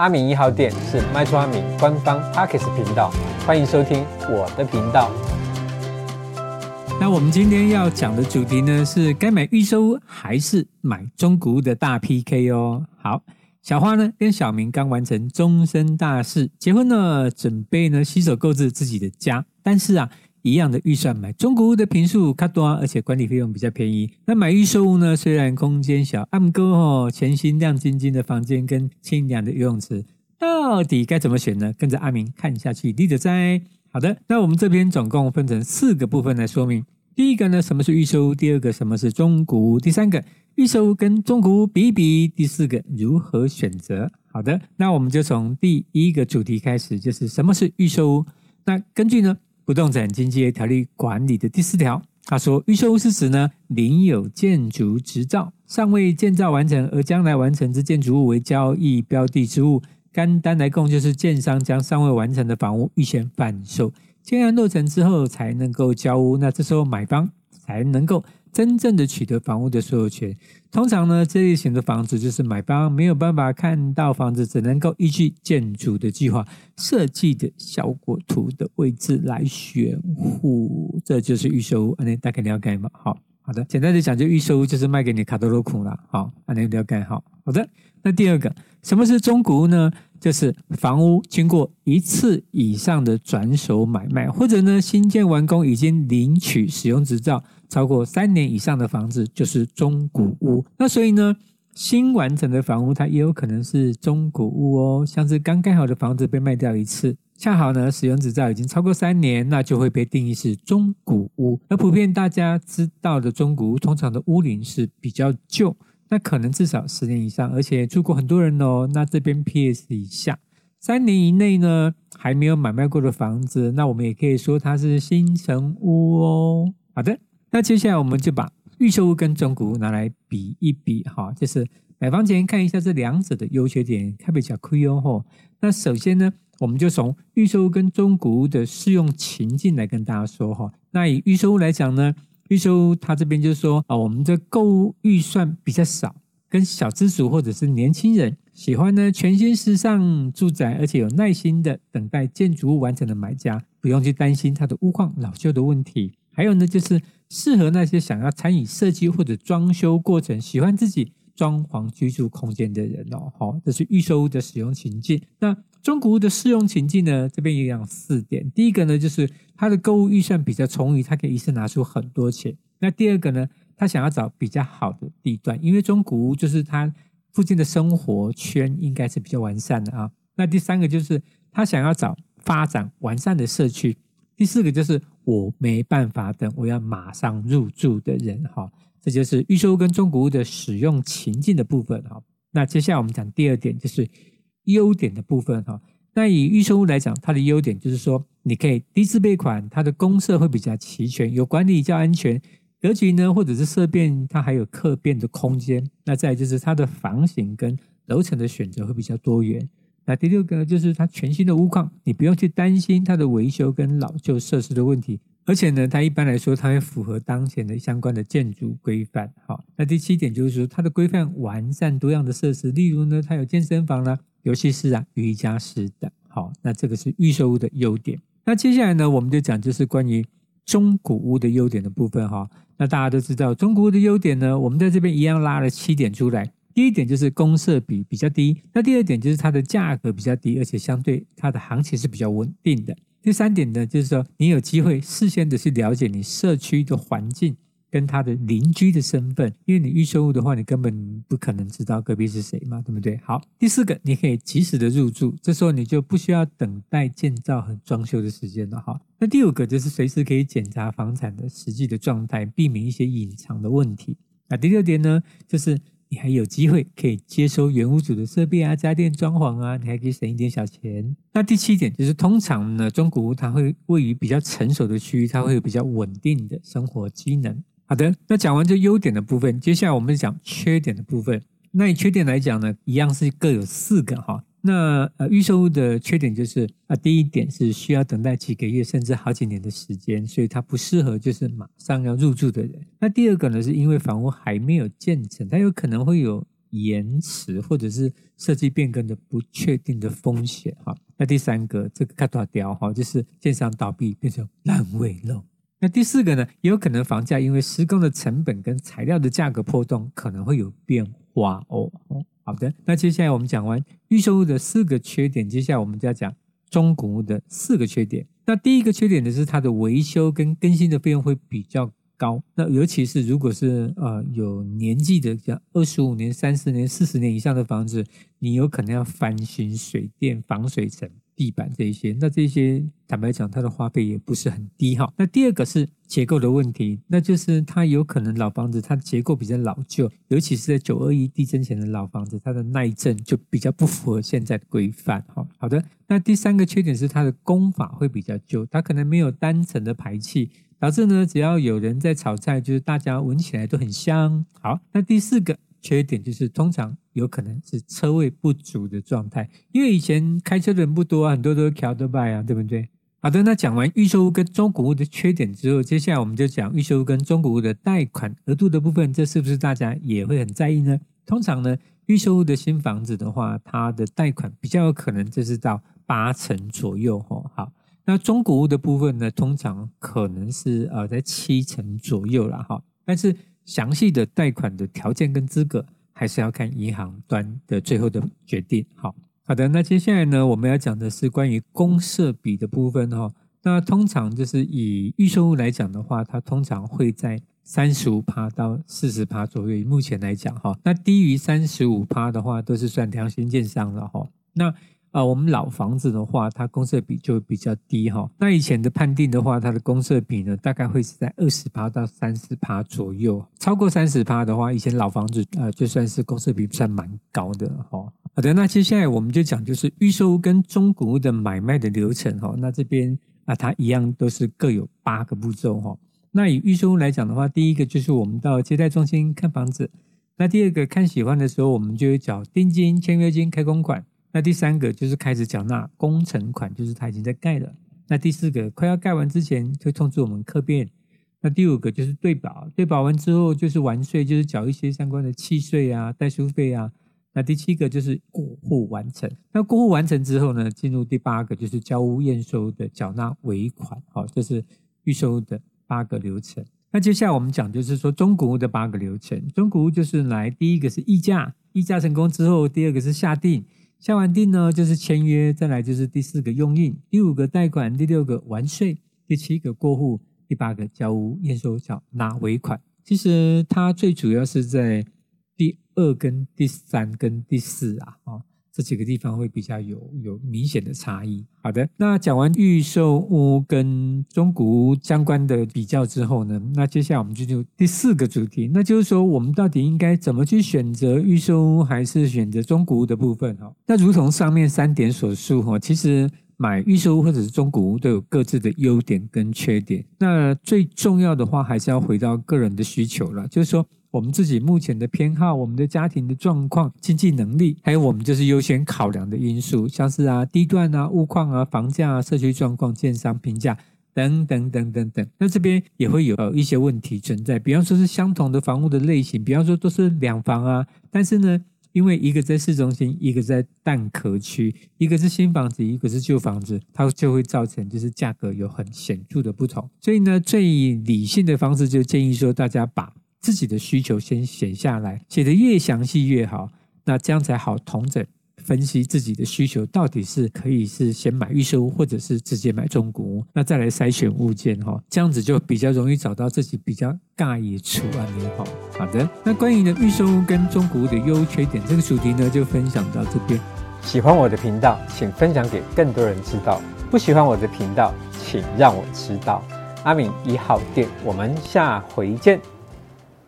阿明一号店是卖厝阿明官方 Podcast 频道，欢迎收听我的频道。那我们今天要讲的主题呢，是该买预售屋还是买中古屋的大 PK 哦。好，小花呢跟小明刚完成终身大事，结婚了，准备呢携手购置自己的家，但是啊。一样的预算买中古屋的坪数较多，而且管理费用比较便宜。那买预售屋呢？虽然空间小，暗哥哦，全新亮晶晶的房间跟清凉的游泳池，到底该怎么选呢？跟着阿明看下去，立得在。好的，那我们这边总共分成四个部分来说明。第一个呢，什么是预售屋？第二个，什么是中古屋？第三个，预售屋跟中古屋比一比。第四个，如何选择？好的，那我们就从第一个主题开始，就是什么是预售屋？那根据呢？不动产经纪条例管理的第四条，他说，预售屋是指呢，领有建筑执照，尚未建造完成而将来完成之建筑物为交易标的之物。干单来供，就是建商将尚未完成的房屋预先贩售，建案落成之后才能够交屋。那这时候买方才能够。真正的取得房屋的所有权，通常呢，这类型的房子就是买方没有办法看到房子，只能够依据建筑的计划设计的效果图的位置来选户，这就是预售屋。那大概了解吗？好好的，简单的讲，就预售屋就是卖给你卡多罗库了。好，安尼了解好。好的，那第二个，什么是中古屋呢？就是房屋经过一次以上的转手买卖，或者呢，新建完工已经领取使用执照。超过三年以上的房子就是中古屋，那所以呢，新完成的房屋它也有可能是中古屋哦。像是刚盖好的房子被卖掉一次，恰好呢使用执照已经超过三年，那就会被定义是中古屋。而普遍大家知道的中古屋，通常的屋龄是比较旧，那可能至少十年以上，而且住过很多人哦。那这边 PS 以下，三年以内呢还没有买卖过的房子，那我们也可以说它是新成屋哦。好的。那接下来我们就把预售屋跟中古屋拿来比一比，哈，就是买房前看一下这两者的优缺点，特别讲亏哦。那首先呢，我们就从预售跟中古屋的适用情境来跟大家说哈。那以预售屋来讲呢，预售屋它这边就是说啊，我们的购物预算比较少，跟小资族或者是年轻人喜欢呢全新时尚住宅，而且有耐心的等待建筑物完成的买家，不用去担心它的屋况老旧的问题。还有呢，就是。适合那些想要参与设计或者装修过程、喜欢自己装潢居住空间的人哦。好，这是预售屋的使用情境。那中古屋的适用情境呢？这边也有四点。第一个呢，就是他的购物预算比较充裕，他可以一次拿出很多钱。那第二个呢，他想要找比较好的地段，因为中古屋就是他附近的生活圈应该是比较完善的啊。那第三个就是他想要找发展完善的社区。第四个就是我没办法等，我要马上入住的人哈，这就是预售屋跟中古屋的使用情境的部分哈。那接下来我们讲第二点，就是优点的部分哈。那以预售屋来讲，它的优点就是说，你可以低自备款，它的公设会比较齐全，有管理较安全，格局呢或者是色变，它还有客变的空间。那再就是它的房型跟楼层的选择会比较多元。那第六个呢，就是它全新的屋况，你不用去担心它的维修跟老旧设施的问题，而且呢，它一般来说它会符合当前的相关的建筑规范。好，那第七点就是说它的规范完善多样的设施，例如呢，它有健身房啦、游戏室啊、瑜伽室等。好，那这个是预售屋的优点。那接下来呢，我们就讲就是关于中古屋的优点的部分哈。那大家都知道中古屋的优点呢，我们在这边一样拉了七点出来。第一点就是公设比比较低，那第二点就是它的价格比较低，而且相对它的行情是比较稳定的。第三点呢，就是说你有机会事先的去了解你社区的环境跟它的邻居的身份，因为你预售屋的话，你根本不可能知道隔壁是谁嘛，对不对？好，第四个你可以及时的入住，这时候你就不需要等待建造和装修的时间了哈。那第五个就是随时可以检查房产的实际的状态，避免一些隐藏的问题。那第六点呢，就是。你还有机会可以接收原屋主的设备啊、家电装潢啊，你还可以省一点小钱。那第七点就是，通常呢，中古屋它会位于比较成熟的区域，它会有比较稳定的生活机能。好的，那讲完这优点的部分，接下来我们讲缺点的部分。那以缺点来讲呢，一样是各有四个哈。那呃，预售屋的缺点就是啊，第一点是需要等待几个月甚至好几年的时间，所以它不适合就是马上要入住的人。那第二个呢，是因为房屋还没有建成，它有可能会有延迟或者是设计变更的不确定的风险哈。那第三个这个卡大雕哈，就是建商倒闭变成烂尾楼。那第四个呢，也有可能房价因为施工的成本跟材料的价格波动，可能会有变化哦。好的，那接下来我们讲完预售屋的四个缺点，接下来我们就要讲中古屋的四个缺点。那第一个缺点呢，是它的维修跟更新的费用会比较高。那尤其是如果是呃有年纪的，像二十五年、三十年、四十年以上的房子，你有可能要翻新水电、防水层。地板这一些，那这些坦白讲，它的花费也不是很低哈。那第二个是结构的问题，那就是它有可能老房子它的结构比较老旧，尤其是在九二一地震前的老房子，它的耐震就比较不符合现在的规范哈。好的，那第三个缺点是它的工法会比较旧，它可能没有单层的排气，导致呢只要有人在炒菜，就是大家闻起来都很香。好，那第四个。缺点就是通常有可能是车位不足的状态，因为以前开车的人不多啊，很多都是骑单车啊，对不对？好的，那讲完预售屋跟中古屋的缺点之后，接下来我们就讲预售屋跟中古屋的贷款额度的部分，这是不是大家也会很在意呢？通常呢，预售屋的新房子的话，它的贷款比较有可能就是到八成左右哦。好，那中古屋的部分呢，通常可能是呃在七成左右了哈，但是。详细的贷款的条件跟资格，还是要看银行端的最后的决定。好，好的，那接下来呢，我们要讲的是关于公设比的部分哈。那通常就是以预售屋来讲的话，它通常会在三十五趴到四十趴左右。目前来讲哈，那低于三十五趴的话，都是算良心建商了哈。那啊，我们老房子的话，它公设比就比较低哈。那以前的判定的话，它的公设比呢，大概会是在二十趴到三十趴左右。超过三十趴的话，以前老房子呃，就算是公设比算蛮高的哈。好的，那接下来我们就讲就是预售屋跟中古屋的买卖的流程哈。那这边啊，它一样都是各有八个步骤哈。那以预售屋来讲的话，第一个就是我们到接待中心看房子。那第二个看喜欢的时候，我们就会缴定金、签约金、开工款。那第三个就是开始缴纳工程款，就是它已经在盖了。那第四个快要盖完之前，就通知我们客变。那第五个就是对保，对保完之后就是完税，就是缴一些相关的契税啊、代书费啊。那第七个就是过户完成。那过户完成之后呢，进入第八个就是交屋验收的缴纳尾款。好，这是预售的八个流程。那接下来我们讲就是说中古屋的八个流程。中古屋就是来第一个是议价，议价成功之后，第二个是下定。下完定呢，就是签约，再来就是第四个用印，第五个贷款，第六个完税，第七个过户，第八个交屋验收缴拿尾款。其实它最主要是在第二跟第三跟第四啊，哦这几个地方会比较有有明显的差异。好的，那讲完预售屋跟中古屋相关的比较之后呢，那接下来我们就进入第四个主题，那就是说我们到底应该怎么去选择预售屋还是选择中古屋的部分哈？那如同上面三点所述哈，其实买预售屋或者是中古屋都有各自的优点跟缺点。那最重要的话还是要回到个人的需求了，就是说。我们自己目前的偏好，我们的家庭的状况、经济能力，还有我们就是优先考量的因素，像是啊地段啊、物况啊、房价啊、社区状况、建商评价等等等等等。那这边也会有一些问题存在，比方说是相同的房屋的类型，比方说都是两房啊，但是呢，因为一个在市中心，一个在蛋壳区，一个是新房子，一个是旧房子，它就会造成就是价格有很显著的不同。所以呢，最理性的方式就建议说，大家把自己的需求先写下来，写得越详细越好，那这样才好同整分析自己的需求到底是可以是先买预售屋，或者是直接买中古屋，那再来筛选物件哈，这样子就比较容易找到自己比较尬意处案的好。好的，那关于呢预售屋跟中古屋的优缺点这个主题呢，就分享到这边。喜欢我的频道，请分享给更多人知道；不喜欢我的频道，请让我知道。阿敏一号店，我们下回见。